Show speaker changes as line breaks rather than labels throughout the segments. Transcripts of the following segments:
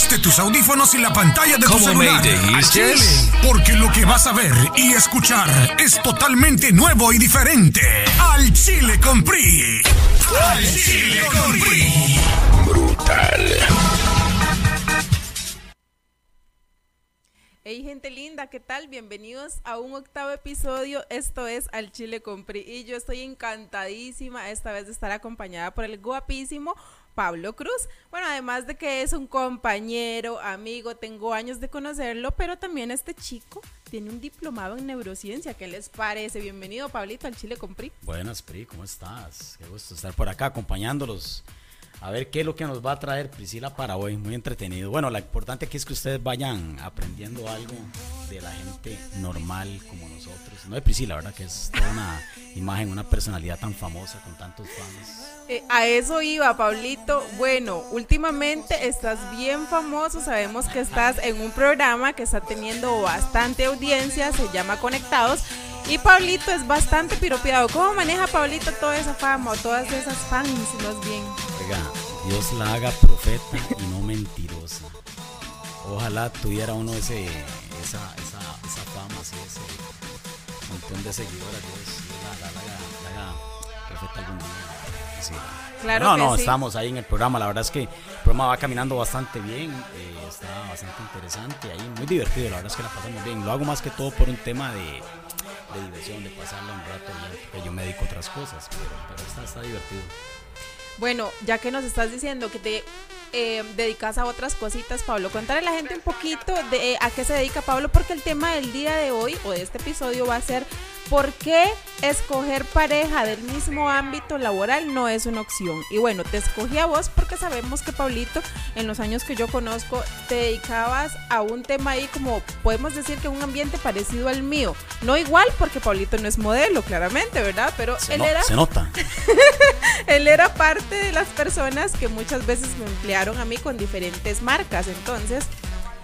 Ajuste tus audífonos y la pantalla de tu celular al Chile, porque lo que vas a ver y escuchar es totalmente nuevo y diferente. Al Chile con PRI. Al Chile con PRI. Brutal.
Hey gente linda, ¿qué tal? Bienvenidos a un octavo episodio. Esto es Al Chile con PRI y yo estoy encantadísima esta vez de estar acompañada por el guapísimo Pablo Cruz. Bueno, además de que es un compañero, amigo, tengo años de conocerlo, pero también este chico tiene un diplomado en neurociencia. ¿Qué les parece? Bienvenido, Pablito, al Chile con PRI.
Buenas, PRI, ¿cómo estás? Qué gusto estar por acá acompañándolos. A ver qué es lo que nos va a traer Priscila para hoy. Muy entretenido. Bueno, lo importante aquí es que ustedes vayan aprendiendo algo de la gente normal como nosotros. No de Priscila, ¿verdad? Que es toda una imagen, una personalidad tan famosa con tantos fans.
Eh, a eso iba, Pablito. Bueno, últimamente estás bien famoso. Sabemos que estás en un programa que está teniendo bastante audiencia. Se llama Conectados. Y Pablito es bastante piropeado. ¿Cómo maneja Pablito toda esa fama o todas esas fans, más bien?
Oiga, Dios la haga profeta y no mentirosa. Ojalá tuviera uno ese, esa, esa, esa fama, ese montón de seguidores. Dios la, la, la, la haga profeta algún día. Sí.
Claro
no,
que
no,
sí.
estamos ahí en el programa. La verdad es que el programa va caminando bastante bien. eh, está bastante interesante ahí, muy divertido. La verdad es que la pasamos bien. Lo hago más que todo por un tema de, de diversión, de pasarla un rato bien, porque yo me dedico a otras cosas. Pero, pero está, está divertido.
Bueno, ya que nos estás diciendo que te eh, dedicas a otras cositas, Pablo, contarle a la gente un poquito de eh, a qué se dedica Pablo, porque el tema del día de hoy o de este episodio va a ser por qué escoger pareja del mismo ámbito laboral no es una opción. Y bueno, te escogí a vos porque sabemos que Pablito, en los años que yo conozco, te dedicabas a un tema ahí como podemos decir que un ambiente parecido al mío. No igual porque Pablito no es modelo, claramente, ¿verdad? Pero
Se,
él
no-
era
se nota.
él era parte de las personas que muchas veces me emplearon a mí con diferentes marcas. Entonces,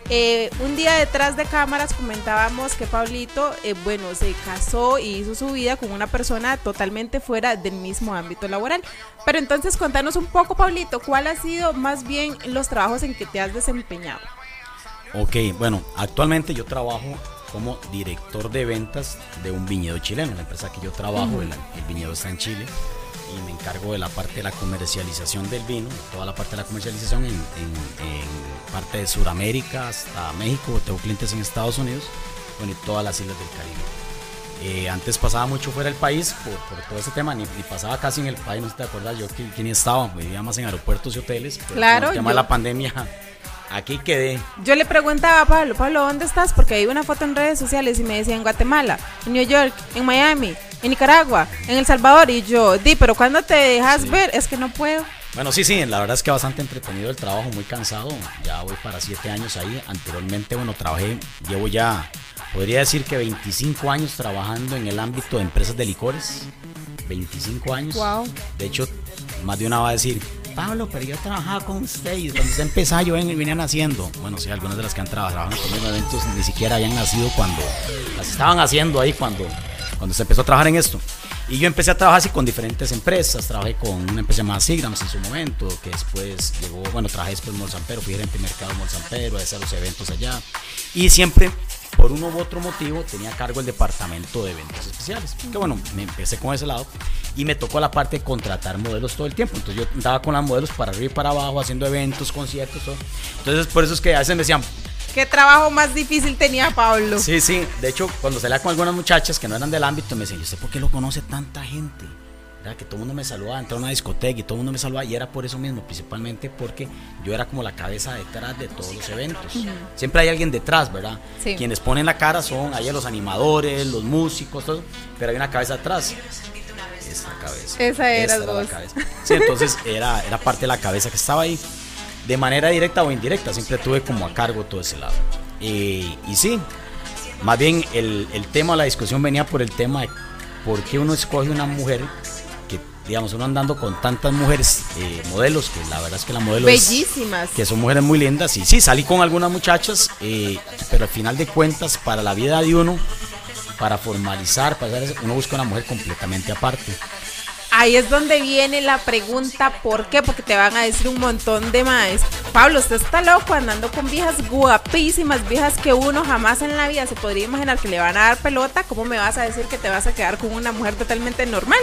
eh, un día detrás de cámaras comentábamos que Pablito, eh, bueno, se casó y hizo su vida con una persona totalmente fuera del mismo ámbito laboral. Pero entonces, contanos un poco, Pablito, ¿cuál ha sido más bien los trabajos en que te has desempeñado?
Ok, bueno, actualmente yo trabajo como director de ventas de un viñedo chileno. La empresa que yo trabajo, el, el viñedo está en Chile y me encargo de la parte de la comercialización del vino, toda la parte de la comercialización en, en- en parte de Sudamérica hasta México. Tengo clientes en Estados Unidos, bueno, y todas las islas del Caribe. Eh, antes pasaba mucho fuera del país por, por todo ese tema, ni, ni pasaba casi en el país, no sé si te acuerdas, yo que, que ni estaba, vivía más en aeropuertos y hoteles. pero
Claro,
el tema de
yo-
la pandemia, aquí quedé.
Yo le preguntaba a Pablo, Pablo, ¿dónde estás? Porque hay una foto en redes sociales y me decía en Guatemala, en New York, en Miami, en Nicaragua, en El Salvador. Y yo, di, pero cuando te dejas
Sí.
ver? Es que no puedo.
Bueno, sí, sí, la verdad es que bastante entretenido el trabajo, muy cansado. Ya voy para siete años ahí. Anteriormente, bueno, trabajé, llevo ya, podría decir que 25 años trabajando en el ámbito de empresas de licores. 25 años.
Wow.
De hecho, más de una va a decir, Pablo, pero yo trabajaba con usted y cuando usted empezaba yo ven- venían haciendo. Bueno, sí, algunas de las que han trabajado conmigo en eventos ni siquiera habían nacido cuando las estaban haciendo ahí cuando, cuando se empezó a trabajar en esto. Y yo empecé a trabajar así con diferentes empresas. Trabajé con una empresa llamada Sigrams en su momento, que después llegó, bueno, trabajé después en Molsampero, fui gerente de mercado en Molsampero, a hacer los eventos allá. Y siempre, por uno u otro motivo, tenía a cargo el departamento de eventos especiales. Que bueno, me empecé con ese lado y me tocó la parte de contratar modelos todo el tiempo. Entonces yo andaba con las modelos para arriba y para abajo, haciendo eventos, conciertos, todo. Entonces por eso es que a veces me decían,
¿Qué trabajo más difícil tenía Pablo?
Sí, sí. De hecho, cuando salía con algunas muchachas que no eran del ámbito, me decían, yo sé por qué lo conoce tanta gente. Era que todo el mundo me saludaba, entraba a una discoteca y todo el mundo me saludaba. Y era por eso mismo, principalmente porque yo era como la cabeza detrás de todos los eventos. Siempre hay alguien detrás, ¿verdad?
Sí.
Quienes ponen la cara son ahí los animadores, los músicos, todo. Pero hay una cabeza atrás. Esa cabeza.
Esa eras
la
vos.
cabeza. Sí, entonces era, era parte de la cabeza que estaba ahí. De manera directa o indirecta, siempre tuve como a cargo todo ese lado. Y sí, más bien el, el tema, la discusión venía por el tema de por qué uno escoge una mujer que, digamos, uno andando con tantas mujeres eh, modelos, que la verdad es que la modelo es-
Bellísimas.
que son mujeres muy lindas. Y sí, salí con algunas muchachas, eh, pero al final de cuentas, para la vida de uno, para formalizar, para hacer eso, uno busca una mujer completamente aparte.
Ahí es donde viene la pregunta, ¿por qué? Porque te van a decir un montón de más. Pablo, usted está loco andando con viejas guapísimas, viejas que uno jamás en la vida se podría imaginar que le van a dar pelota. ¿Cómo me vas a decir que te vas a quedar con una mujer totalmente normal?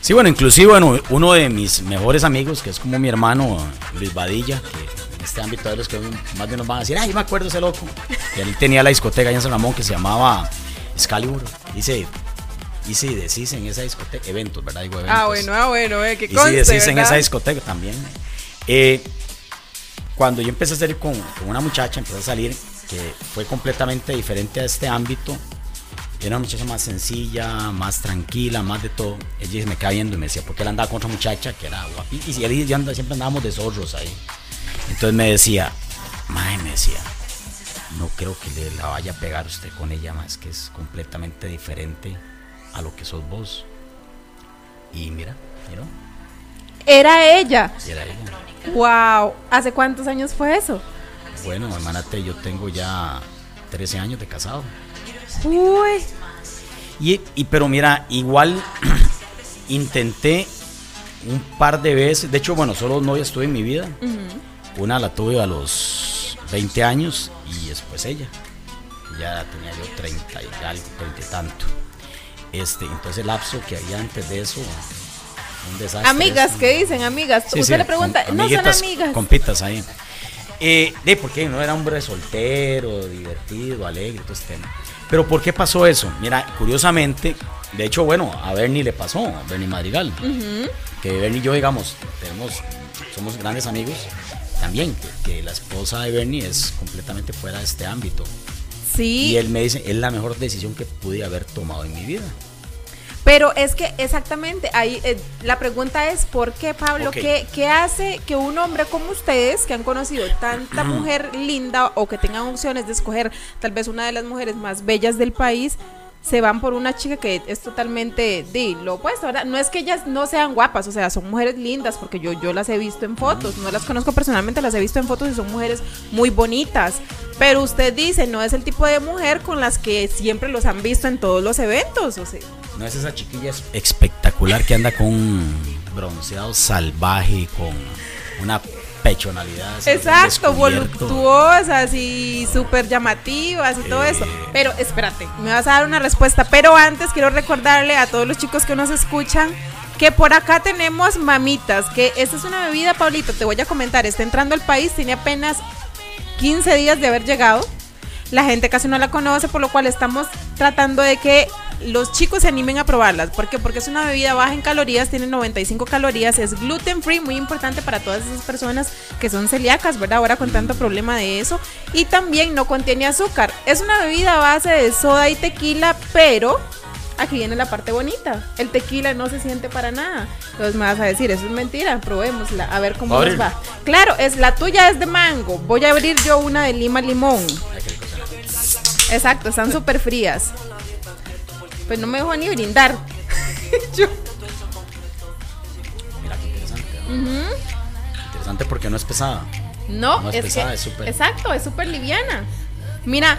Sí, bueno, inclusive uno de mis mejores amigos, que es como mi hermano Luis Badilla, que en este ámbito de los que más de nos van a decir, ay, me acuerdo ese loco. Que él tenía la discoteca allá en San Ramón que se llamaba Excalibur. Dice, y si decís en esa discoteca, eventos, ¿verdad? Digo, eventos.
Ah, bueno, ah, bueno, eh, que
Y si decís en esa discoteca también. Eh, cuando yo empecé a salir con, con, una muchacha, empecé a salir que fue completamente diferente a este ámbito. Era una muchacha más sencilla, más tranquila, más de todo. Ella me quedaba viendo y me decía, ¿por qué él andaba con otra muchacha que era guapísima? Y él y yo andaba, siempre andábamos de zorros ahí. Entonces me decía, mae, me decía, no creo que le la vaya a pegar usted con ella más, que es completamente diferente a lo que sos vos. Y mira, mira.
Era ella.
Era ella.
Wow. ¿Hace cuántos años fue eso?
Bueno, hermanate, yo tengo ya 13 años de casado.
Uy.
Y, y pero mira, igual intenté un par de veces. De hecho, bueno, solo no estuve en mi vida. Uh -huh. Una la tuve a los 20 años y después ella. Ya tenía yo 30 y algo, 30 y tanto. Este, entonces el lapso que había antes de eso, un desastre.
Amigas, ¿qué dicen? Amigas.
Sí,
Usted
sí,
le pregunta,
con-
no son amigas.
Compitas ahí. Eh, de porque no era hombre soltero, divertido, alegre, todo este tema. Pero ¿por qué pasó eso? Mira, curiosamente, de hecho, bueno, a Bernie le pasó, a Bernie Madrigal. Que Bernie y yo, digamos, tenemos, somos grandes amigos. También, que, que la esposa de Bernie es completamente fuera de este ámbito.
Sí.
Y él me dice, es la mejor decisión que pude haber tomado en mi vida.
Pero es que exactamente, ahí eh, la pregunta es ¿por qué Pablo? ¿qué, qué hace que un hombre como ustedes, que han conocido tanta mujer linda o que tengan opciones de escoger tal vez una de las mujeres más bellas del país, se van por una chica que es totalmente de lo opuesto, ¿verdad? No es que ellas no sean guapas, o sea, son mujeres lindas, porque yo, yo las he visto en fotos, no las conozco personalmente, las he visto en fotos y son mujeres muy bonitas. Pero usted dice, no es el tipo de mujer con las que siempre los han visto en todos los eventos, o sea.
No es esa chiquilla es- espectacular que anda con un bronceado salvaje, con una pechonalidad. así,
Exacto, voluptuosas y súper llamativas y todo
Eh.
eso. Pero espérate, me vas a dar una respuesta. Pero antes quiero recordarle a todos los chicos que nos escuchan que por acá tenemos mamitas, que esta es una bebida, Pablito, te voy a comentar, está entrando al país, tiene apenas 15 días de haber llegado. La gente casi no la conoce, por lo cual estamos tratando de que los chicos se animen a probarlas. ¿Por qué? Porque es una bebida baja en calorías, tiene 95 calorías, es gluten free, muy importante para todas esas personas que son celíacas, ¿verdad? Ahora con tanto problema de eso. Y también no contiene azúcar. Es una bebida a base de soda y tequila, pero aquí viene la parte bonita. El tequila no se siente para nada. Entonces me vas a decir, eso es mentira, probémosla, a ver cómo
¿Va a
nos va. Claro, es la tuya es de mango. Voy a abrir yo una de lima limón. Exacto, están súper frías. Pues no me dejo ni brindar. Yo-
Mira qué interesante. ¿no? Interesante porque no es pesada.
No,
No es
es,
pesada,
que,
es súper-
Exacto, es súper liviana. Mira,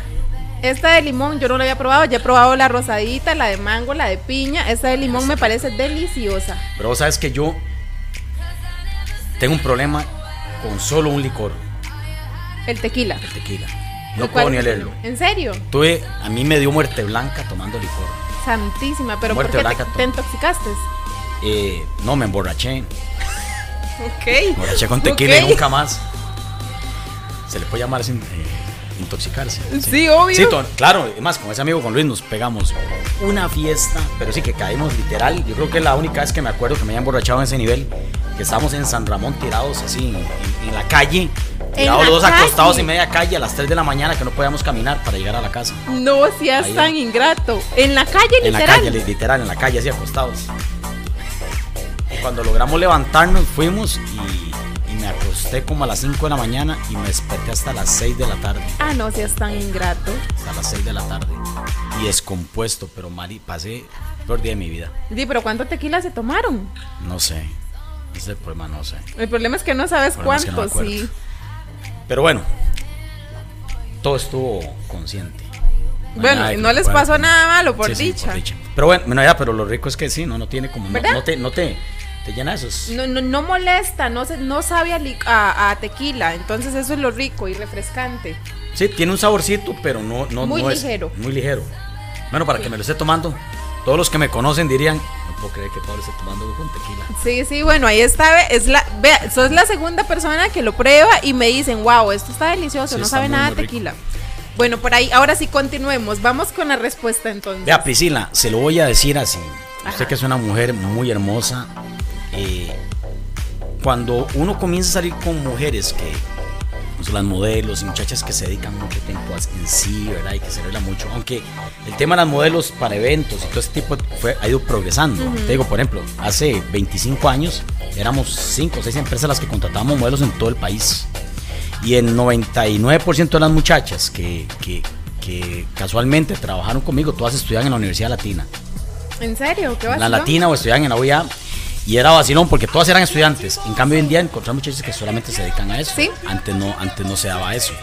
esta de limón yo no la había probado, ya he probado la rosadita, la de mango, la de piña. Esta de limón me parece deliciosa.
Pero vos sabes que yo tengo un problema con solo un licor,
El tequila.
el tequila. No puedo ni olerlo.
¿En serio?
Tuve, a mí me dio muerte blanca tomando licor.
Santísima, pero
Muerte
¿por qué te,
blanca,
te intoxicaste?
Eh, no, me emborraché.
Ok.
Me emborraché con tequila y nunca más. Se le puede llamar sin, eh, intoxicarse.
Sí, obvio.
Sí, claro, además con ese amigo con Luis nos pegamos una fiesta, pero sí que caímos literal. Yo creo que es la única vez que me acuerdo que me había emborrachado en ese nivel, que estábamos en San Ramón tirados así en, en- en la calle, tirados
la
los dos
calle?
acostados en media calle a las 3 de la mañana que no podíamos caminar para llegar a la casa.
No seas
Ahí.
tan ingrato. En la calle,
En la
literal.
calle, li- literal, en la calle, así acostados. Y cuando logramos levantarnos, fuimos y me acosté como a las 5 de la mañana y me desperté hasta las 6 de la tarde.
Ah, no seas tan ingrato.
Hasta las 6 de la tarde. Y descompuesto, pero Mari, pasé el peor día de mi vida.
Di, pero ¿cuánto tequila se tomaron?
No sé. Ese es el problema, no sé.
El problema es que no sabes
El problema es que no me
cuánto,
acuerdo.
sí.
Pero bueno, todo estuvo consciente. hay
Bueno, no les pasó nada malo, por
Sí, sí,
dicha.
Pero bueno, ya, pero lo rico es que sí, no, no tiene como. No, no, te, no te, esos.
No, no, no molesta, no, se, no sabe a, a, tequila. Entonces eso es lo rico y refrescante.
Sí, tiene un saborcito, pero no, no,
muy
no
ligero.
muy ligero. Bueno, para que me lo esté tomando, todos los que me conocen dirían, no puedo creer que Pablo esté tomando con tequila.
Sí, sí, bueno, ahí está, es la, vea, sos la segunda persona que lo prueba y me dicen, wow, esto está delicioso, no sabe nada de tequila. Bueno, por ahí, ahora sí continuemos. Vamos con la respuesta entonces.
Vea, Priscila, se lo voy a decir así. Usted que es una mujer muy hermosa. Eh, cuando uno comienza a salir con mujeres que son las modelos y muchachas que se dedican mucho tiempo en sí, ¿verdad? Y que se revela mucho. Aunque el tema de las modelos para eventos y todo ese tipo fue, ha ido progresando. Te digo, por ejemplo, hace 25 años éramos 5 o 6 empresas las que contratábamos modelos en todo el país. Y el 99% de las muchachas que, que, casualmente trabajaron conmigo, todas estudian en la Universidad Latina.
¿En serio? ¿Qué
La Latina o estudian en la UIA. Y era vacilón porque todas eran estudiantes. En cambio, hoy en día encontrar muchachos que solamente se dedican a eso.
¿Sí?
Antes no, antes no se daba eso.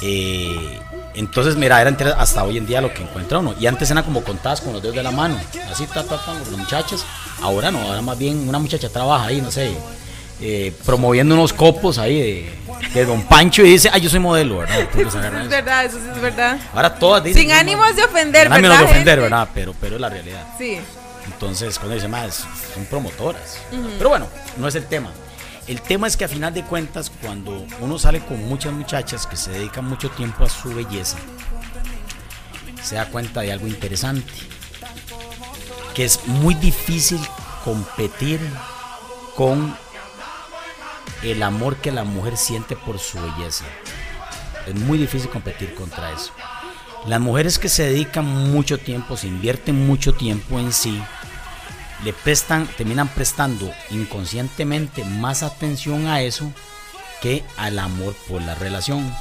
Eh, entonces, mira, era hasta hoy en día lo que encuentra uno. Y antes eran como contadas con los dedos de la mano. Así, ta, ta, ta, las muchachas. Ahora no, ahora más bien una muchacha trabaja ahí, no sé, eh, promoviendo unos copos ahí de, Don Pancho y dice, ay, yo soy modelo, ¿verdad?
eso es verdad, eso es verdad.
Ahora todas dicen.
Sin ánimos de ofender,
Sin ánimos de ofender, ¿verdad? Pero, pero es la realidad.
Sí.
Entonces, cuando dice más, son promotoras. Pero bueno, no es el tema. El tema es que a final de cuentas, cuando uno sale con muchas muchachas que se dedican mucho tiempo a su belleza, se da cuenta de algo interesante, que es muy difícil competir con el amor que la mujer siente por su belleza. Es muy difícil competir contra eso. Las mujeres que se dedican mucho tiempo, se invierten mucho tiempo en sí, le prestan, terminan prestando inconscientemente más atención a eso que al amor por la relación.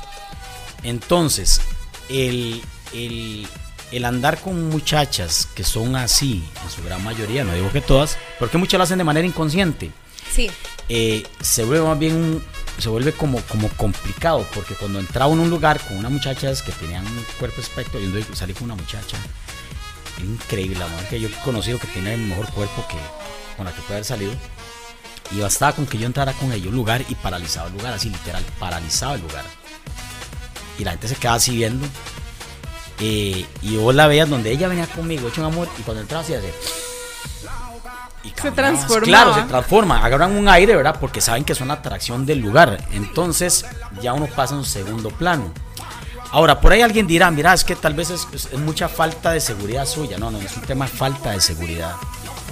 Entonces, el, el, andar con muchachas que son así, en su gran mayoría, no digo que todas, porque muchas lo hacen de manera inconsciente.
Sí.
Eh, se vuelve más bien se vuelve como, como complicado porque cuando entraba en un lugar con unas muchachas que tenían un cuerpo espectro y salí con una muchacha increíble la mujer que yo he conocido que tiene el mejor cuerpo que con la que puede haber salido y bastaba con que yo entrara con ella un lugar y paralizaba el lugar así literal paralizaba el lugar. Y la gente se quedaba así viendo eh, y vos la veías donde ella venía conmigo hecho un amor y cuando entraba así así
se transforma.
Claro, se transforma. Agarran un aire, ¿verdad? Porque saben que es una atracción del lugar. Entonces ya uno pasa en un segundo plano. Ahora, por ahí alguien dirá, mira, es que tal vez es, mucha falta de seguridad suya. No, no, no es un tema de falta de seguridad,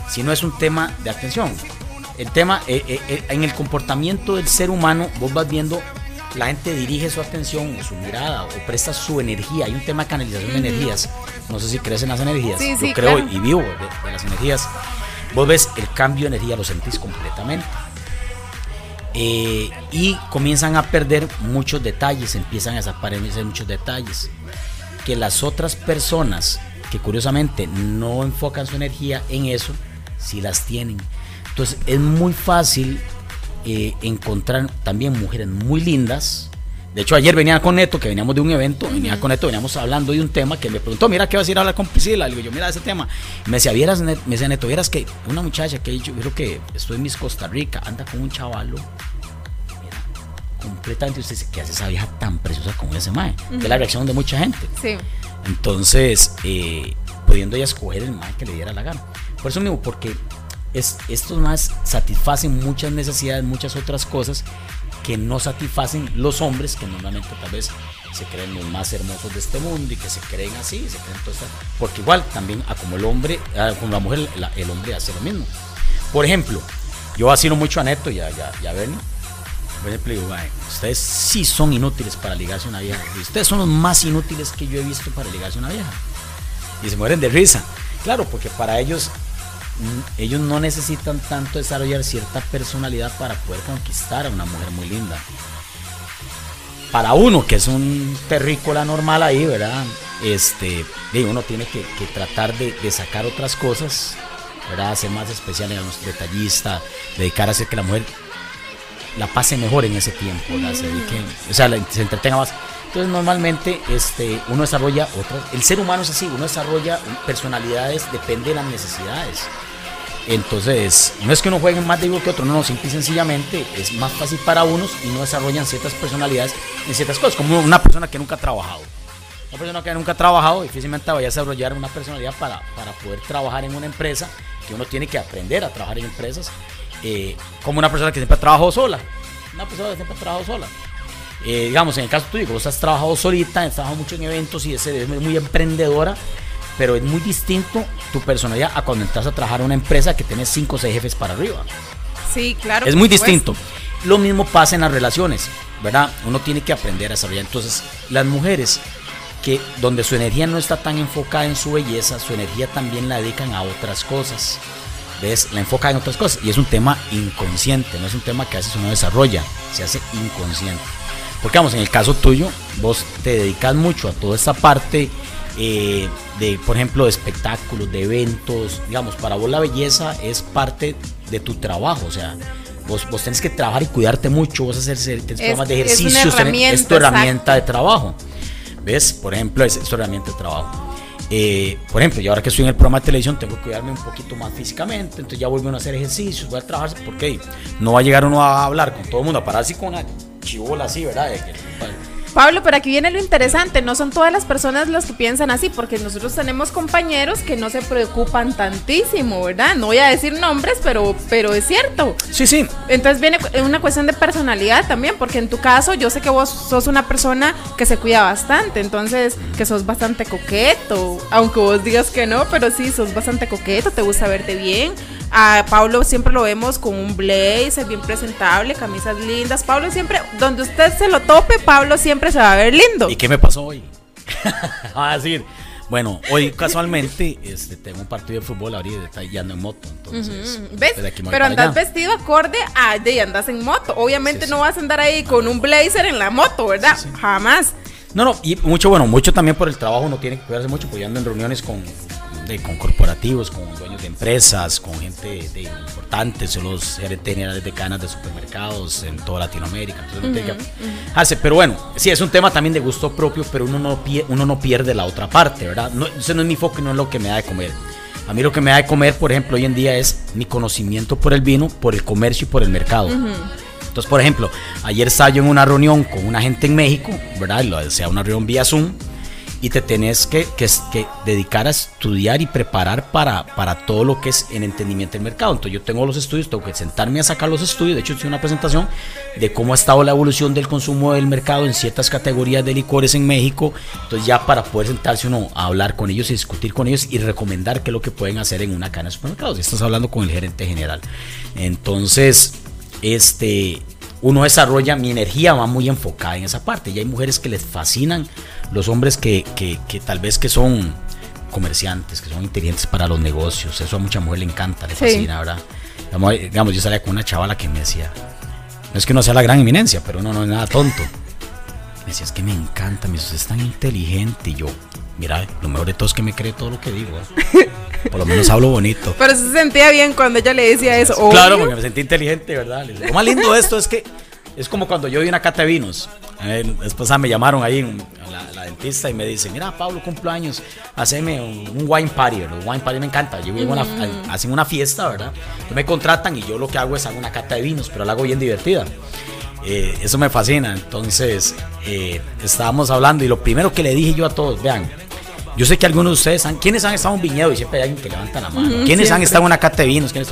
sino es un tema de atención. El tema, eh, eh, eh, en el comportamiento del ser humano, vos vas viendo, la gente dirige su atención o su mirada o presta su energía. Hay un tema de canalización de energías. No sé si crees en las energías. Yo creo y vivo de las energías. Vos ves el cambio de energía, lo sentís completamente. Eh, y comienzan a perder muchos detalles, empiezan a desaparecer muchos detalles. Que las otras personas que curiosamente no enfocan su energía en eso, si las tienen. Entonces es muy fácil eh, encontrar también mujeres muy lindas, de hecho, ayer venía con Neto, que veníamos de un evento, venía con Neto, veníamos hablando de un tema que me preguntó, mira, ¿qué vas a ir a hablar con Priscila? Le digo, yo, mira, ese tema. Me decía, vieras, me decía Neto, vieras que una muchacha que yo creo que estoy en Miss Costa Rica, anda con un chavalo, mira, completamente, usted dice, ¿qué hace esa vieja tan preciosa como ese mae? Que es la reacción de mucha gente.
Sí.
Entonces, eh, pudiendo ella escoger el mae que le diera la gana. Por eso mismo, porque es, estos más satisfacen muchas necesidades, muchas otras cosas que no satisfacen los hombres que normalmente tal vez se creen los más hermosos de este mundo y que se creen así, se creen porque igual también a como el hombre, como la mujer, el hombre hace lo mismo. Por ejemplo, yo vacilo mucho a Neto y a, ya, Bernie. Por ejemplo, digo, ustedes sí son inútiles para ligarse a una vieja. Ustedes son los más inútiles que yo he visto para ligarse a una vieja. Y se mueren de risa. Claro, porque para ellos ellos no necesitan tanto desarrollar cierta personalidad para poder conquistar a una mujer muy linda. Para uno que es un terrícola normal ahí, ¿verdad? Este, uno tiene que, tratar de, sacar otras cosas, ¿verdad? Ser más especial, los detallista, dedicar a hacer que la mujer la pase mejor en ese tiempo, ¿verdad? Se o sea, se entretenga más. Entonces normalmente este, uno desarrolla otras, el ser humano es así, uno desarrolla personalidades, depende de las necesidades. Entonces, no es que uno juegue más de que otro, no, no, simple y sencillamente es más fácil para unos y no desarrollan ciertas personalidades en ciertas cosas, como una persona que nunca ha trabajado. Una persona que nunca ha trabajado difícilmente vaya a desarrollar una personalidad para, para poder trabajar en una empresa, que uno tiene que aprender a trabajar en empresas, eh, como una persona que siempre ha trabajado sola. Una persona que siempre ha trabajado sola. Eh, digamos, en el caso tuyo, vos has trabajado solita, has trabajado mucho en eventos y es muy emprendedora, pero es muy distinto tu personalidad a cuando entras a trabajar en una empresa que tienes 5 o 6 jefes para arriba.
Sí, claro.
Es muy distinto. Lo mismo pasa en las relaciones, ¿verdad? Uno tiene que aprender a desarrollar. Entonces, las mujeres que donde su energía no está tan enfocada en su belleza, su energía también la dedican a otras cosas. ¿Ves? La enfoca en otras cosas. Y es un tema inconsciente, no es un tema que a veces uno desarrolla, se hace inconsciente. Porque vamos, en el caso tuyo, vos te dedicas mucho a toda esta parte eh, de, por ejemplo, de espectáculos, de eventos. Digamos, para vos la belleza es parte de tu trabajo, o sea, vos, vos tenés que trabajar y cuidarte mucho, vos hacer programas de ejercicios, es, tu herramienta de trabajo. ¿Ves? Por ejemplo, es, es tu herramienta de trabajo. Eh, por ejemplo, yo ahora que estoy en el programa de televisión tengo que cuidarme un poquito más físicamente, entonces ya vuelvo a hacer ejercicios, voy a trabajar, porque no va a llegar uno a hablar con todo el mundo, a parar así con una chivola así, ¿verdad?
Pablo, pero aquí viene lo interesante, no son todas las personas las que piensan así, porque nosotros tenemos compañeros que no se preocupan tantísimo, ¿verdad? No voy a decir nombres, pero, pero es cierto.
Sí, sí.
Entonces viene una cuestión de personalidad también, porque en tu caso yo sé que vos sos una persona que se cuida bastante, entonces que sos bastante coqueto, aunque vos digas que no, pero sí, sos bastante coqueto, te gusta verte bien. A Pablo siempre lo vemos con un blazer bien presentable, camisas lindas. Pablo siempre, donde usted se lo tope, Pablo siempre se va a ver lindo.
¿Y qué me pasó hoy? a decir, bueno, hoy casualmente este, tengo un partido de fútbol ahorita y ando en moto. Entonces,
¿Ves? Pero andas vestido acorde a de andas en moto. Obviamente no vas a andar ahí con un blazer en la moto, ¿verdad? Jamás.
No, no, y mucho, bueno, mucho también por el trabajo uno tiene que cuidarse mucho, porque ando en reuniones con con corporativos, con dueños de empresas, con gente de, importante, son los gerentes generales de cadenas de supermercados en toda Latinoamérica. Pero bueno, sí, es un tema también de gusto propio, pero uno no, uno no pierde la otra parte, ¿verdad? No, ese no es mi foco y no es lo que me da de comer. A mí lo que me da de comer, por ejemplo, hoy en día es mi conocimiento por el vino, por el comercio y por el mercado. Entonces, por ejemplo, ayer estaba yo en una reunión con una gente en México, ¿verdad? O sea, una reunión vía Zoom y te tenés que, que, dedicar a estudiar y preparar para, para todo lo que es en entendimiento del mercado. Entonces yo tengo los estudios, tengo que sentarme a sacar los estudios, de hecho hice una presentación de cómo ha estado la evolución del consumo del mercado en ciertas categorías de licores en México, entonces ya para poder sentarse uno a hablar con ellos y discutir con ellos y recomendar qué es lo que pueden hacer en una cadena de supermercados. Estás hablando con el gerente general. Entonces, este uno desarrolla, mi energía va muy enfocada en esa parte. Y hay mujeres que les fascinan, los hombres que, que, que tal vez que son comerciantes, que son inteligentes para los negocios. Eso a mucha mujer le encanta, le fascina, ¿verdad? Digamos, yo salía con una chavala que me decía, no es que no sea la gran eminencia, pero uno no es nada tonto. Me decía, es que me encanta, me dice, es tan inteligente. Y yo, mira, lo mejor de todo es que me cree todo lo que digo. ¿eh? Por lo menos hablo bonito.
Pero se sentía bien cuando ella le decía eso.
Claro, porque me sentí inteligente, ¿verdad? Lo más lindo de esto es que es como cuando yo vi una cata de vinos. Después me llamaron ahí la, la, dentista y me dice, mira Pablo, cumpleaños, haceme un, wine party, Los wine party me encanta. Yo vivo mm. hacen una fiesta, ¿verdad? me contratan y yo lo que hago es hago una cata de vinos, pero la hago bien divertida. Eh, eso me fascina. Entonces, eh, estábamos hablando y lo primero que le dije yo a todos, vean, yo sé que algunos de ustedes, han, ¿quiénes han estado en un viñedo? Y siempre hay alguien que levanta la mano. ¿Quiénes han estado en una cata de vinos? ¿Quiénes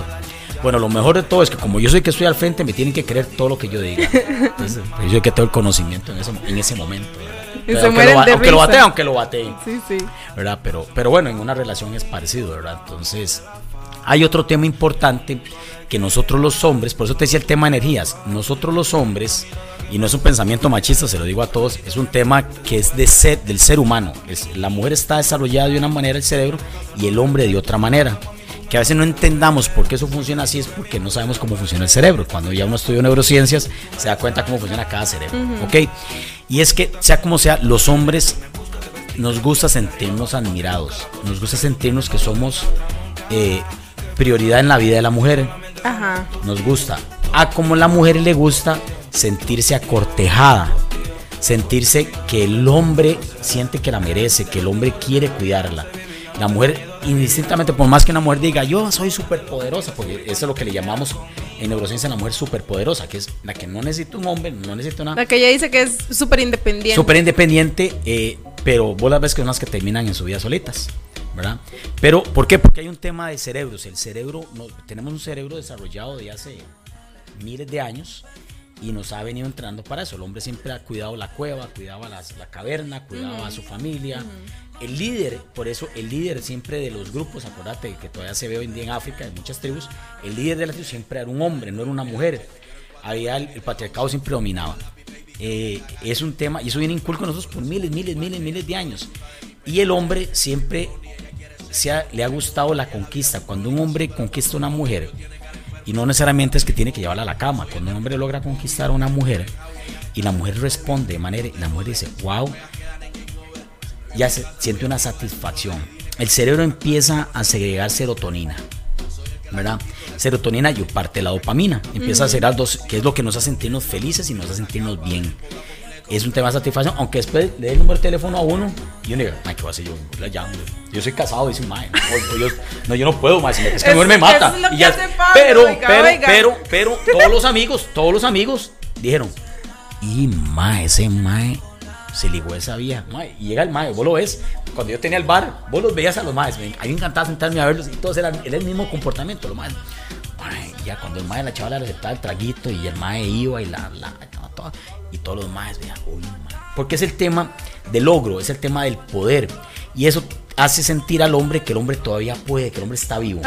Bueno, lo mejor de todo es que como yo soy que estoy al frente, me tienen que creer todo lo que yo diga. Entonces, pues, yo que todo el conocimiento en ese, en ese momento. aunque, lo, aunque, lo, bate, aunque lo bate.
Sí, sí.
¿verdad? Pero, pero bueno, en una relación es parecido, ¿verdad? Entonces, hay otro tema importante que nosotros los hombres, por eso te decía el tema de energías, nosotros los hombres, y no es un pensamiento machista, se lo digo a todos, es un tema que es de ser, del ser humano. Es, la mujer está desarrollada de una manera el cerebro y el hombre de otra manera. Que a veces no entendamos por qué eso funciona así, es porque no sabemos cómo funciona el cerebro. Cuando ya uno estudia neurociencias, se da cuenta cómo funciona cada cerebro. ¿Ok? Y es que, sea como sea, los hombres nos gusta sentirnos admirados, nos gusta sentirnos que somos eh, prioridad en la vida de la mujer. Nos gusta. A como la mujer le gusta sentirse acortejada. sentirse que el hombre siente que la merece, que el hombre quiere cuidarla. La mujer, indistintamente, por más que una mujer diga, yo soy súper poderosa, porque eso es lo que le llamamos en neurociencia la mujer súper poderosa, que es la que no necesita un hombre, no necesita una...
La que ella dice que es súper independiente.
Súper independiente, eh, pero vos las ves que son las que terminan en su vida solitas. ¿verdad? Pero, ¿por qué? Porque hay un tema de cerebros. El cerebro, no, tenemos un cerebro desarrollado de hace miles de años y nos ha venido entrando para eso. El hombre siempre ha cuidado la cueva, cuidaba la caverna, cuidaba a su familia. El líder, por eso el líder siempre de los grupos, acuérdate que todavía se ve hoy en día en África, en muchas tribus, el líder de la tribu siempre era un hombre, no era una mujer. Había el, patriarcado siempre dominaba. Eh, es un tema, y eso viene inculco a nosotros por miles, miles, miles, miles de años. Y el hombre siempre se le ha gustado la conquista. Cuando un hombre conquista a una mujer, y no necesariamente es que tiene que llevarla a la cama. Cuando un hombre logra conquistar a una mujer y la mujer responde de manera, la mujer dice, wow, ya se siente una satisfacción. El cerebro empieza a segregar serotonina, ¿verdad? Serotonina y parte de la dopamina. Empieza a hacer dos, que es lo que nos hace sentirnos felices y nos hace sentirnos bien es un tema de satisfacción, aunque después le dé el número de teléfono a uno y uno diga, ¿qué va a hacer yo? La llamo. Yo soy casado, dice, mae, no, yo, no, yo no puedo, más, es que es, me mata. Y ya, pero, pero, pero, pero, todos los amigos, todos los amigos dijeron, y mae, ese mae se ligó a esa vieja, mae, y llega el mae, vos lo ves, cuando yo tenía el bar, vos los veías a los maes, a mí me encantaba sentarme a verlos y todos eran, era el mismo comportamiento, los maes. ya cuando el mae, la chavala le aceptaba el traguito y el mae iba y la, la, y todos los más, porque es el tema del logro, es el tema del poder. Y eso hace sentir al hombre que el hombre todavía puede, que el hombre está vivo.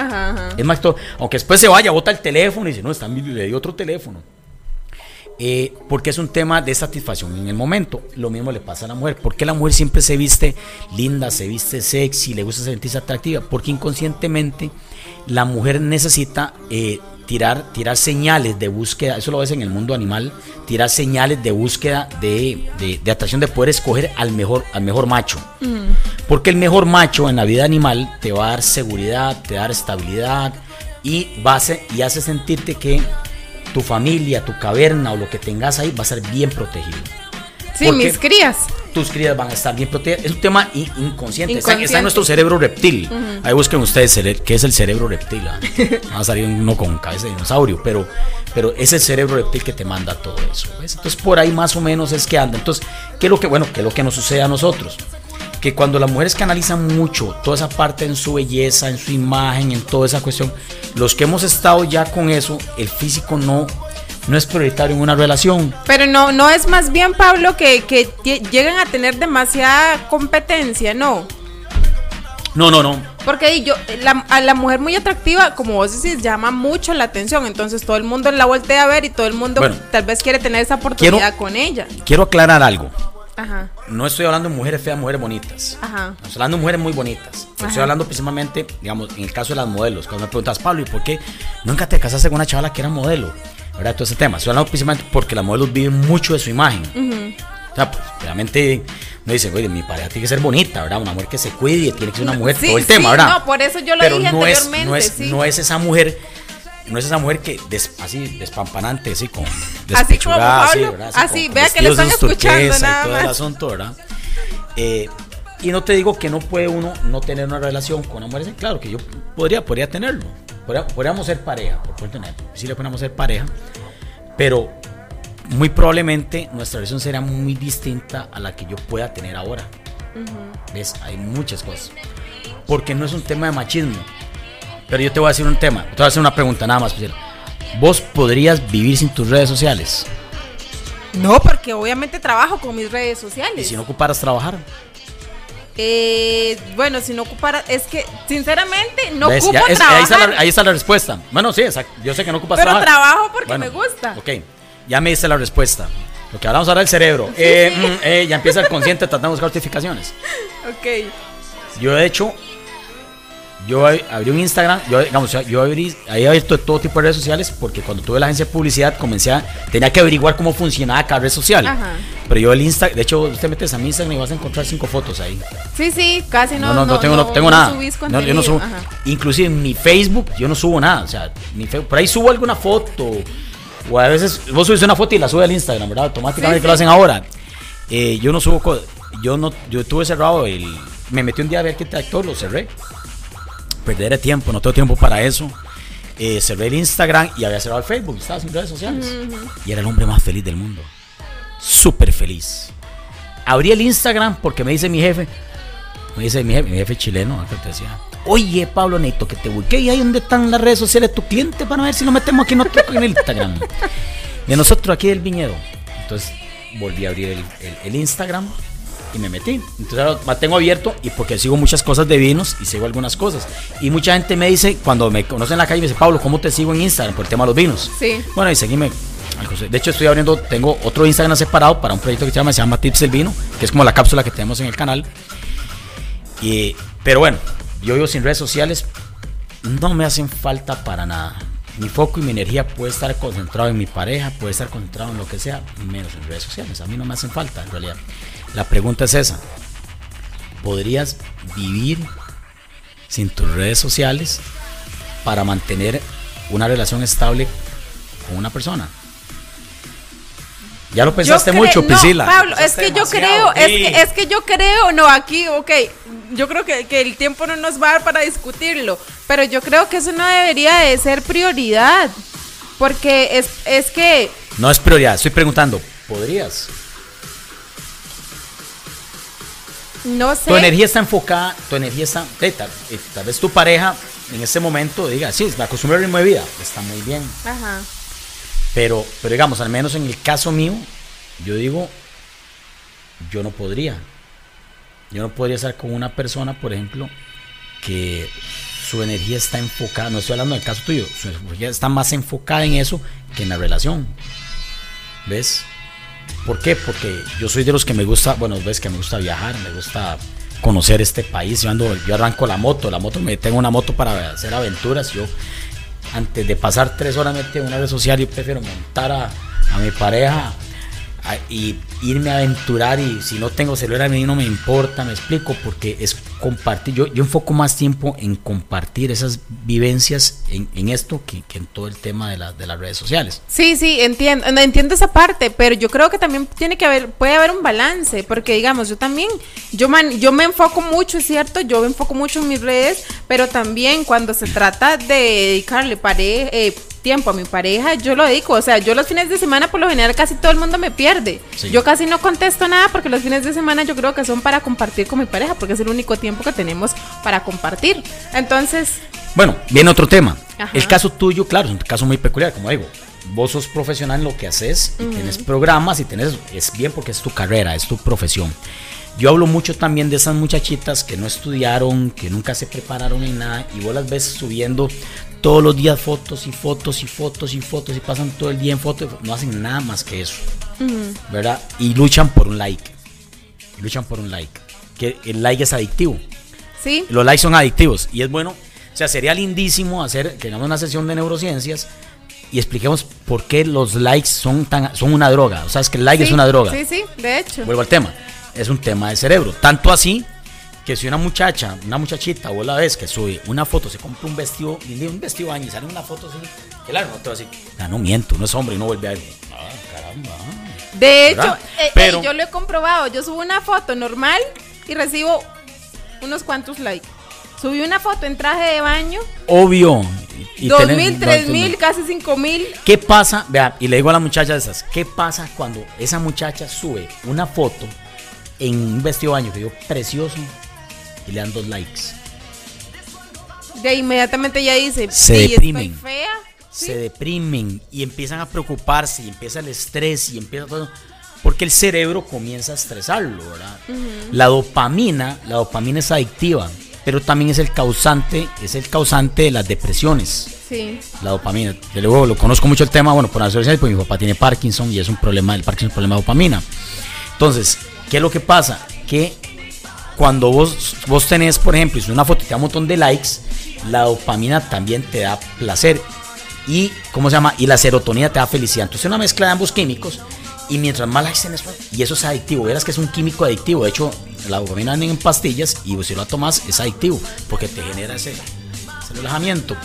Es más, todo, aunque después se vaya, bota el teléfono y dice, no, está le dio otro teléfono. Eh, porque es un tema de satisfacción en el momento. Lo mismo le pasa a la mujer. porque la mujer siempre se viste linda, se viste sexy, le gusta sentirse atractiva? Porque inconscientemente la mujer necesita eh, tirar, tirar señales de búsqueda, eso lo ves en el mundo animal, tirar señales de búsqueda de, de, atracción, de poder escoger al mejor, al mejor macho. Mm. Porque el mejor macho en la vida animal te va a dar seguridad, te va a dar estabilidad y, va y hace sentirte que tu familia, tu caverna o lo que tengas ahí va a ser bien protegido.
Sí, mis crías.
Tus crías van a estar bien protegidas. Es un tema inconsciente. Está, en nuestro cerebro reptil. Ahí busquen ustedes qué es el cerebro reptil. ¿ah? Va a salir uno con cabeza de dinosaurio, pero, pero es el cerebro reptil que te manda todo eso. Entonces, por ahí más o menos es que anda. Entonces, ¿qué es lo que, bueno, qué es lo que nos sucede a nosotros? que cuando las mujeres canalizan mucho toda esa parte en su belleza, en su imagen, en toda esa cuestión, los que hemos estado ya con eso, el físico no no es prioritario en una relación.
Pero no, no es más bien, Pablo, que, que llegan a tener demasiada competencia, ¿no?
No, no, no.
Porque yo, la, a la mujer muy atractiva, como vos decís, llama mucho la atención. Entonces todo el mundo la voltea a ver y todo el mundo tal vez quiere tener esa oportunidad con ella.
Quiero aclarar algo. Ajá. No estoy hablando de mujeres feas, mujeres bonitas. Ajá. estoy hablando de mujeres muy bonitas. Estoy hablando precisamente, digamos, en el caso de las modelos. Cuando me preguntas, Pablo, ¿y por qué nunca te casaste con una chavala que era modelo? ¿Verdad? Todo ese tema. Estoy hablando principalmente porque las modelos viven mucho de su imagen. O sea, pues, realmente no dice, oye, mi pareja tiene que ser bonita, ¿verdad? Una mujer que se cuide, tiene que ser una mujer, todo el tema, ¿verdad?
No, por eso yo lo
Pero
dije
no
anteriormente.
Es, no, es, no es esa mujer no es esa mujer que así despampanante, así con
despechugada, así, ¿verdad? Así, vea que le están escuchando nada
todo el asunto, ¿verdad? Eh, y no te digo que no puede uno no tener una relación con una mujer, claro que yo podría, podría tenerlo, podríamos ser pareja, por tener, si le ponemos ser pareja, pero muy probablemente nuestra relación será muy distinta a la que yo pueda tener ahora. ¿Ves? Hay muchas cosas. Porque no es un tema de machismo. Pero yo te voy a decir un tema, te voy a hacer una pregunta nada más. ¿Vos podrías vivir sin tus redes sociales?
No, porque obviamente trabajo con mis redes sociales.
¿Y si no ocuparas trabajar?
Eh, bueno, si no ocupara, es que sinceramente no ocupo trabajar.
Ahí está, la, respuesta. Bueno, sí, yo sé que no ocupas
Pero trabajo porque me gusta.
Ok, ya me dice la respuesta. Lo que hablamos ahora del cerebro. Eh, mm, eh, ya empieza el consciente tratando de buscar justificaciones.
Ok.
Yo he hecho yo abrí un Instagram, yo, digamos, yo abrí, ahí abierto todo tipo de redes sociales porque cuando tuve la agencia de publicidad comencé a, tenía que averiguar cómo funcionaba cada red social. Pero yo el Instagram, de hecho, usted metes a mi Instagram y vas a encontrar cinco fotos ahí.
Sí, sí, casi no.
No, no, tengo, no, tengo nada. No, yo no subo. Inclusive en mi Facebook yo no subo nada. O sea, mi por ahí subo alguna foto. O a veces vos subís una foto y la sube al Instagram, ¿verdad? Automáticamente lo hacen ahora. Eh, yo no subo. Yo no. Yo tuve cerrado el. Me metí un día a ver qué actor, lo cerré. Perder el tiempo, no tengo tiempo para eso. Eh, cerré el Instagram y había cerrado el Facebook, estaba sin redes sociales. Y era el hombre más feliz del mundo. Súper feliz. Abrí el Instagram porque me dice mi jefe, me dice mi jefe, mi jefe chileno, te decía, oye Pablo Neto, que te busqué y ahí donde están las redes sociales de tu cliente para ver si nos metemos aquí en, el Instagram. De nosotros aquí del viñedo. Entonces volví a abrir el, Instagram y me metí. Entonces ahora lo tengo abierto y porque sigo muchas cosas de vinos y sigo algunas cosas. Y mucha gente me dice, cuando me conocen en la calle, me dice, Pablo, ¿cómo te sigo en Instagram por el tema de los vinos?
Sí.
Bueno, y seguime. De hecho, estoy abriendo, tengo otro Instagram separado para un proyecto que se llama, se llama Tips del Vino, que es como la cápsula que tenemos en el canal. Y, pero bueno, yo vivo sin redes sociales, no me hacen falta para nada. Mi foco y mi energía puede estar concentrado en mi pareja, puede estar concentrado en lo que sea, menos en redes sociales. A mí no me hacen falta, en realidad. La pregunta es esa. ¿Podrías vivir sin tus redes sociales para mantener una relación estable con una persona? Ya lo pensaste mucho, Priscila.
Pablo, es que yo creo, es que, es que yo creo, no, aquí, ok, yo creo que, el tiempo no nos va a dar para discutirlo, pero yo creo que eso no debería de ser prioridad, porque es, es que...
No es prioridad, estoy preguntando, ¿podrías?
No sé.
Tu energía está enfocada, tu energía está... Eh, tal, vez tu pareja en ese momento diga, sí, me acostumbro al ritmo de vida, está muy bien.
Ajá.
Pero, pero digamos, al menos en el caso mío, yo digo, yo no podría. Yo no podría estar con una persona, por ejemplo, que su energía está enfocada, no estoy hablando del caso tuyo, su energía está más enfocada en eso que en la relación. ¿Ves? ¿Por qué? Porque yo soy de los que me gusta, bueno, ves que me gusta viajar, me gusta conocer este país. Yo, ando, yo arranco la moto, la moto, me tengo una moto para hacer aventuras. Yo antes de pasar tres horas metido en una red social, yo prefiero montar a, a mi pareja y irme a aventurar y si no tengo celular a mí no me importa, me explico, porque es compartir, yo, yo enfoco más tiempo en compartir esas vivencias en, en esto que, que, en todo el tema de, la, de las redes sociales.
Sí, sí, entiendo, entiendo esa parte, pero yo creo que también tiene que haber, puede haber un balance, porque digamos, yo también, yo, man, yo me enfoco mucho, es cierto, yo me enfoco mucho en mis redes, pero también cuando se trata de dedicarle pareja, eh, tiempo a mi pareja, yo lo dedico. O sea, yo los fines de semana por lo general casi todo el mundo me pierde. Yo casi no contesto nada porque los fines de semana yo creo que son para compartir con mi pareja, porque es el único tiempo que tenemos para compartir. Entonces...
Bueno, viene otro tema. El caso tuyo, claro, es un caso muy peculiar, como digo. Vos sos profesional en lo que haces y tienes programas y tienes, es bien porque es tu carrera, es tu profesión. Yo hablo mucho también de esas muchachitas que no estudiaron, que nunca se prepararon en nada y vos las ves subiendo todos los días fotos y fotos y fotos y fotos y pasan todo el día en fotos, no hacen nada más que eso, ¿verdad? Y luchan por un like, luchan por un like, que el like es adictivo.
Sí.
Los likes son adictivos y es bueno, o sea, sería lindísimo hacer, tengamos una sesión de neurociencias y expliquemos por qué los likes son tan son una droga, o sea, es que el like es una droga.
Sí, sí, de hecho.
Vuelvo al tema, es un tema de cerebro, tanto así que si una muchacha, una muchachita, vos la ves que sube una foto, se compra un vestido, un vestido año y sale una foto así, claro, no te va a decir, no, no miento, no es hombre y no vuelve a ver. Ah, caramba.
De hecho, eh, eh, yo lo he comprobado, yo subo una foto normal y recibo unos cuantos likes. Subí una foto en traje de baño.
Obvio.
Y dos mil, tres mil, casi cinco mil.
¿Qué pasa? Vea, y le digo a la muchacha de esas, ¿qué pasa cuando esa muchacha sube una foto en un vestido de baño que yo precioso, y le dan dos likes.
De inmediatamente ya dice,
se deprimen. fea. Se deprimen y empiezan a preocuparse y empieza el estrés y empieza todo. Porque el cerebro comienza a estresarlo, ¿verdad? La dopamina, la dopamina es adictiva, pero también es el causante, es el causante de las depresiones.
Sí.
La dopamina. De luego lo conozco mucho el tema, bueno, por la porque mi papá tiene Parkinson y es un problema, el Parkinson es un problema de dopamina. Entonces, ¿qué es lo que pasa? Que cuando vos, vos tenés, por ejemplo, una foto y te da un montón de likes, la dopamina también te da placer. Y, ¿cómo se llama? Y la serotonina te da felicidad. Entonces, es una mezcla de ambos químicos. Y mientras más likes tenés, y eso es adictivo. Verás que es un químico adictivo. De hecho, la dopamina viene en pastillas y si lo tomas es adictivo porque te genera ese, relajamiento.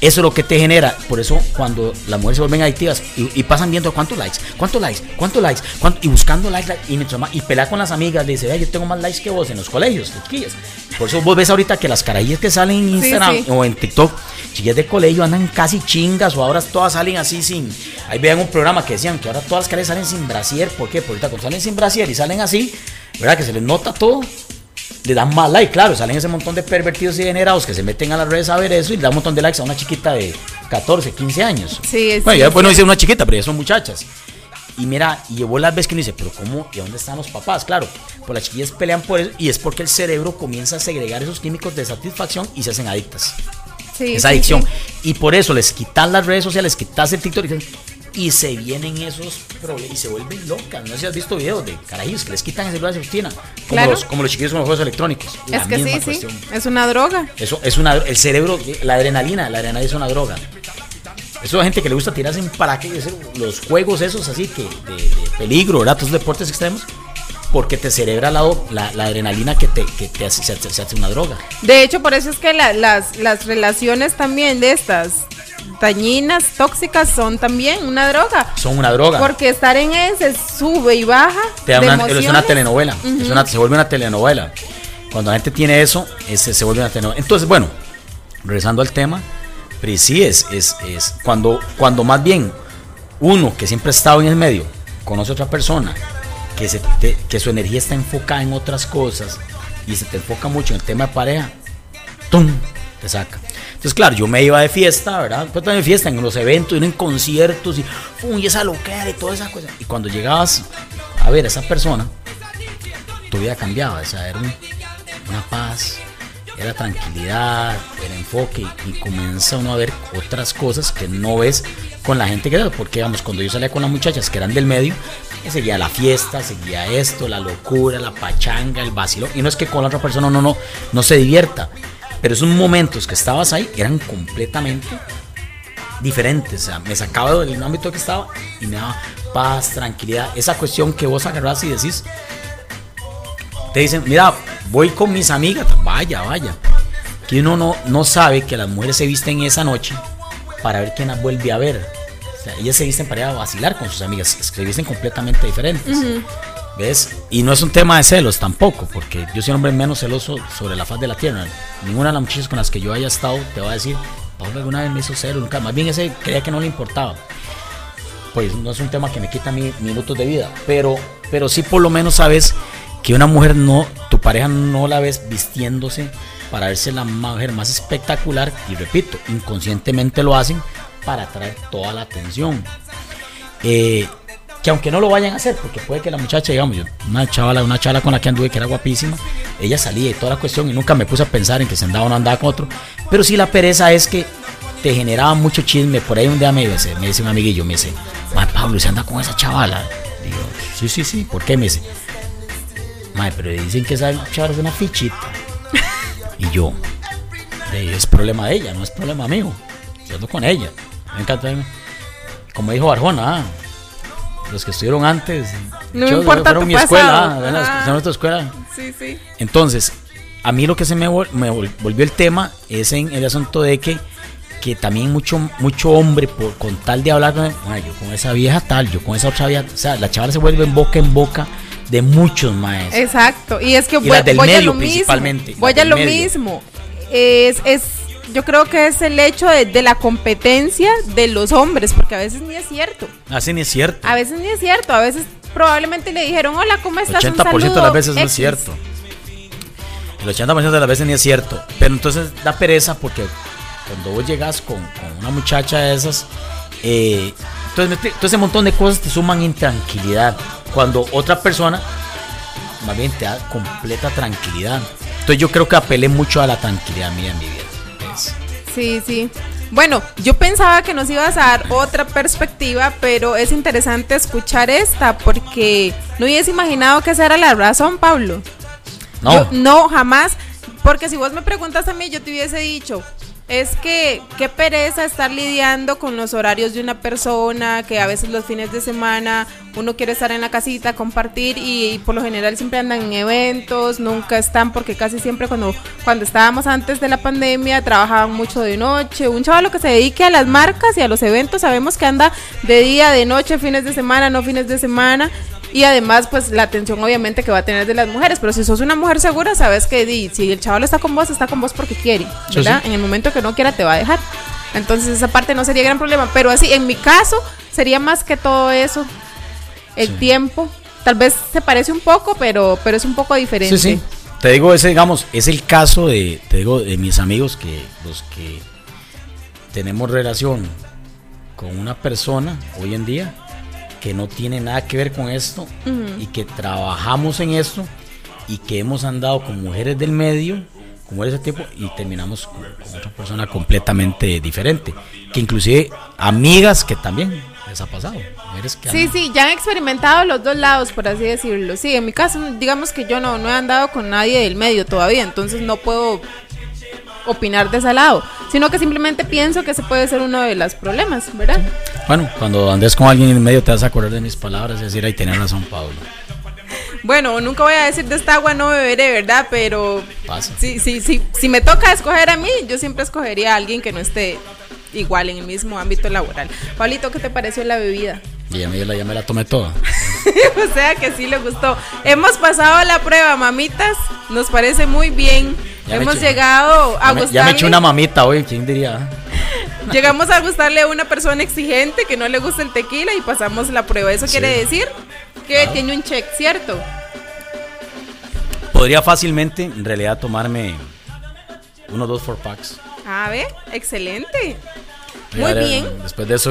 Eso es lo que te genera. Por eso cuando las mujeres se vuelven adictivas y, pasan viendo cuántos likes, cuántos likes, cuántos likes, y buscando likes, y, y pelear con las amigas, dice, vea, yo tengo más likes que vos en los colegios, chiquillas. Por eso vos ves ahorita que las carajillas que salen en Instagram o en TikTok, chiquillas de colegio andan casi chingas o ahora todas salen así sin... Ahí vean un programa que decían que ahora todas las carajillas salen sin brasier. ¿Por qué? Porque ahorita cuando salen sin brasier y salen así, ¿verdad? Que se les nota todo le dan más like, claro, salen ese montón de pervertidos y degenerados que se meten a las redes a ver eso y le dan un montón de likes a una chiquita de 14, 15 años.
Sí,
bueno, ya después no dice una chiquita, pero ya son muchachas. Y mira, y llevó las veces que uno dice, pero ¿cómo? ¿Y dónde están los papás? Claro, pues las chiquillas pelean por eso y es porque el cerebro comienza a segregar esos químicos de satisfacción y se hacen adictas. Sí, Esa adicción. Y por eso les quitan las redes sociales, quitas el TikTok y dicen, y se vienen esos problemas y se vuelven locas. No sé si has visto videos de carajillos que les quitan el celular de Como, claro. los, como los chiquillos con los juegos electrónicos.
Es que sí, sí. Es una droga.
Eso es una el cerebro, la adrenalina, la adrenalina es una droga. Eso es gente que le gusta tirarse en paracaídas, los juegos esos así que de, peligro, ¿verdad? Todos deportes extremos porque te cerebra la, la, adrenalina que te, que te hace, se, hace una droga.
De hecho, por eso es que las, las relaciones también de estas dañinas, tóxicas, son también una droga.
Son una droga.
Porque estar en ese sube y baja.
Te da una, es una telenovela. se vuelve una telenovela. Cuando la gente tiene eso, ese, se vuelve una telenovela. Entonces, bueno, regresando al tema, pero sí es, es, es cuando, cuando más bien uno que siempre ha estado en el medio conoce a otra persona que, se que su energía está enfocada en otras cosas y se te enfoca mucho en el tema de pareja, ¡tum! te saca. Entonces, claro, yo me iba de fiesta, ¿verdad? Pues de fiesta, en los eventos, en conciertos, y, y esa loquera y toda esa cosa. Y cuando llegabas a ver a esa persona, tu vida cambiaba, o sea, era una paz, era tranquilidad, era enfoque, y comienza uno a ver otras cosas que no ves con la gente que era, porque digamos, cuando yo salía con las muchachas que eran del medio, seguía la fiesta, seguía esto, la locura, la pachanga, el vacilo, y no es que con la otra persona no, no, no se divierta, pero esos momentos que estabas ahí eran completamente diferentes. O sea, me sacaba del ámbito que estaba y me daba paz, tranquilidad. Esa cuestión que vos agarrás y decís, te dicen, mira, voy con mis amigas, vaya, vaya. Que uno no, no sabe que las mujeres se visten esa noche para ver quién las vuelve a ver. O sea, ellas se visten para a vacilar con sus amigas, se visten completamente diferentes. ¿Ves? Y no es un tema de celos tampoco, porque yo soy un hombre menos celoso sobre la faz de la tierra. Ninguna de las muchachas con las que yo haya estado te va a decir, Pablo alguna vez me hizo celo, nunca. Más bien ese creía que no le importaba. Pues no es un tema que me quita mi, minutos de vida, pero, pero sí por lo menos sabes que una mujer no, tu pareja no la ves vistiéndose para verse la mujer más espectacular y repito, inconscientemente lo hacen para atraer toda la atención. Eh, que aunque no lo vayan a hacer, porque puede que la muchacha, digamos, yo, una chavala, una chala con la que anduve que era guapísima, ella salía y toda la cuestión y nunca me puse a pensar en que se andaba o no andaba con otro, pero sí la pereza es que te generaba mucho chisme, por ahí un día me dice, me dice un amiguillo, me dice, Pablo, ¿se anda con esa chavala? Digo, sí, sí, sí, ¿por qué? Me dice, Madre, pero dicen que esa chavala es una fichita. y yo, es problema de ella, no es problema mío, yo ando con ella, me encanta, como dijo Arjona, ah, los que estuvieron antes.
No importa tu mi
escuela, ah, nuestra escuela. Sí, sí. Entonces, a mí lo que se me, me volvió el tema es en el asunto de que que también mucho mucho hombre por con tal de hablar con yo con esa vieja tal, yo con esa otra vieja, o sea, la chavala se vuelve en boca en boca de muchos maestros.
Exacto, y es que voy, del voy a lo principalmente. Mismo, voy a lo mismo. Es, es yo creo que es el hecho de, la competencia de los hombres, porque a veces ni es cierto.
A veces ni es cierto.
A veces ni es cierto, a veces probablemente le dijeron, hola, ¿cómo estás?
El 80% de las veces no es cierto. El 80% de las veces ni es cierto. Pero entonces da pereza porque cuando vos llegas con, una muchacha de esas, eh, entonces, todo ese montón de cosas te suman intranquilidad. Cuando otra persona, más bien te da completa tranquilidad. Entonces yo creo que apelé mucho a la tranquilidad mía en mi vida.
Sí, sí. Bueno, yo pensaba que nos ibas a dar otra perspectiva, pero es interesante escuchar esta porque no hubiese imaginado que esa era la razón, Pablo. No. no, jamás. Porque si vos me preguntas a mí, yo te hubiese dicho, es que qué pereza estar lidiando con los horarios de una persona, que a veces los fines de semana uno quiere estar en la casita, compartir y, por lo general siempre andan en eventos, nunca están porque casi siempre cuando, cuando estábamos antes de la pandemia trabajaban mucho de noche. Un chaval que se dedique a las marcas y a los eventos sabemos que anda de día, de noche, fines de semana, no fines de semana y además, pues la atención obviamente que va a tener de las mujeres. Pero si sos una mujer segura, sabes que si el chaval está con vos, está con vos porque quiere, ¿verdad? En el momento que no quiera, te va a dejar. Entonces esa parte no sería gran problema. Pero así, en mi caso, sería más que todo eso. El tiempo. Tal vez se parece un poco, pero, pero es un poco diferente.
Sí, sí. Te digo, ese, digamos, es el caso de, te digo, de mis amigos que los que tenemos relación con una persona hoy en día que no tiene nada que ver con esto y que trabajamos en esto y que hemos andado con mujeres del medio, como ese tipo, y terminamos con, otra persona completamente diferente. Que inclusive amigas que también les ha pasado.
sí, sí, ya han experimentado los dos lados, por así decirlo. Sí, en mi caso, digamos que yo no, no he andado con nadie del medio todavía, entonces no puedo opinar de ese lado, sino que simplemente pienso que ese puede ser uno de los problemas, ¿verdad?
Bueno, cuando andes con alguien en medio te vas a acordar de mis palabras y decir, ahí tenés razón, Pablo.
Bueno, nunca voy a decir de esta agua no beberé, ¿verdad? Pero Sí, sí, sí, si me toca escoger a mí, yo siempre escogería a alguien que no esté igual en el mismo ámbito laboral. Pablito, ¿qué te pareció la bebida?
Y a mí ya me la tomé toda.
o sea que sí le gustó. Hemos pasado la prueba, mamitas. Nos parece muy bien. Hemos llegado a
gustarle. Ya me eché una mamita hoy, ¿quién diría?
Llegamos a gustarle a una persona exigente que no le gusta el tequila y pasamos la prueba. Eso quiere decir que tiene un check, ¿cierto?
Podría fácilmente, en realidad, tomarme uno o dos four packs.
A ver, excelente. Muy bien.
Después de eso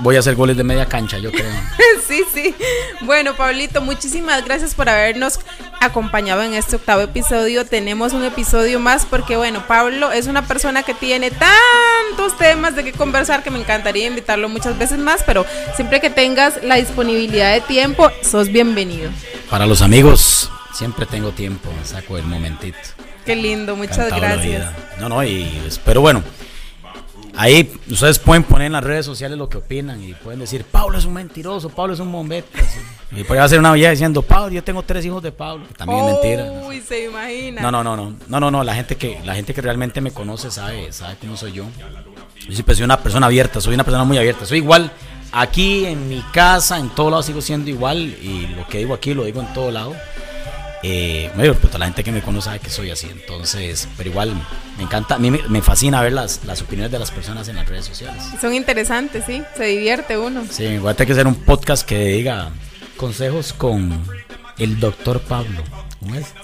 voy a hacer goles de media cancha, yo creo.
sí, sí. Bueno, Pablito, muchísimas gracias por habernos acompañado en este octavo episodio. Tenemos un episodio más porque, bueno, Pablo es una persona que tiene tantos temas de qué conversar que me encantaría invitarlo muchas veces más, pero siempre que tengas la disponibilidad de tiempo, sos bienvenido.
Para los amigos, siempre tengo tiempo, saco el momentito.
Qué lindo, muchas gracias.
No, no, y pero bueno. Ahí ustedes pueden poner en las redes sociales lo que opinan y pueden decir, Pablo es un mentiroso, Pablo es un bombete. Y puede hacer una vida diciendo, Pablo, yo tengo tres hijos de Pablo, también es mentira.
Uy, se imagina.
No, no, no, no, no, no, no, la gente que, la gente que realmente me conoce sabe, sabe cómo soy yo. Yo siempre soy una persona abierta, soy una persona muy abierta, soy igual aquí en mi casa, en todo lado sigo siendo igual y lo que digo aquí lo digo en todo lado. Eh, bueno, pues la gente que me conoce sabe que soy así, entonces, pero igual me encanta, a mí me, fascina ver las, las opiniones de las personas en las redes sociales.
Son interesantes, sí, se divierte uno.
Sí, igual tener que hacer un podcast que diga consejos con el doctor Pablo.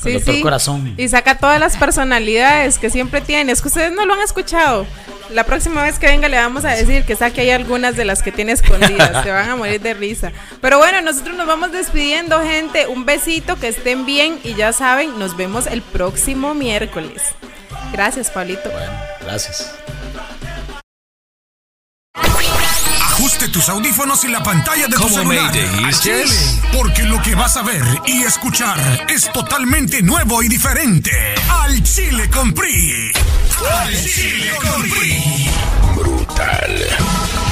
Sí, doctor
Corazón.
Y saca todas las personalidades que siempre tiene. Es que ustedes no lo han escuchado. La próxima vez que venga le vamos a decir que saque ahí algunas de las que tiene escondidas. Se van a morir de risa. Pero bueno, nosotros nos vamos despidiendo, gente. Un besito, que estén bien y ya saben, nos vemos el próximo miércoles. Gracias, Pablito.
Bueno, gracias
ajuste tus audífonos y la pantalla de tu celular. Chile, porque lo que vas a ver y escuchar es totalmente nuevo y diferente. Al Chile con PRI. Al Chile con PRI. Brutal.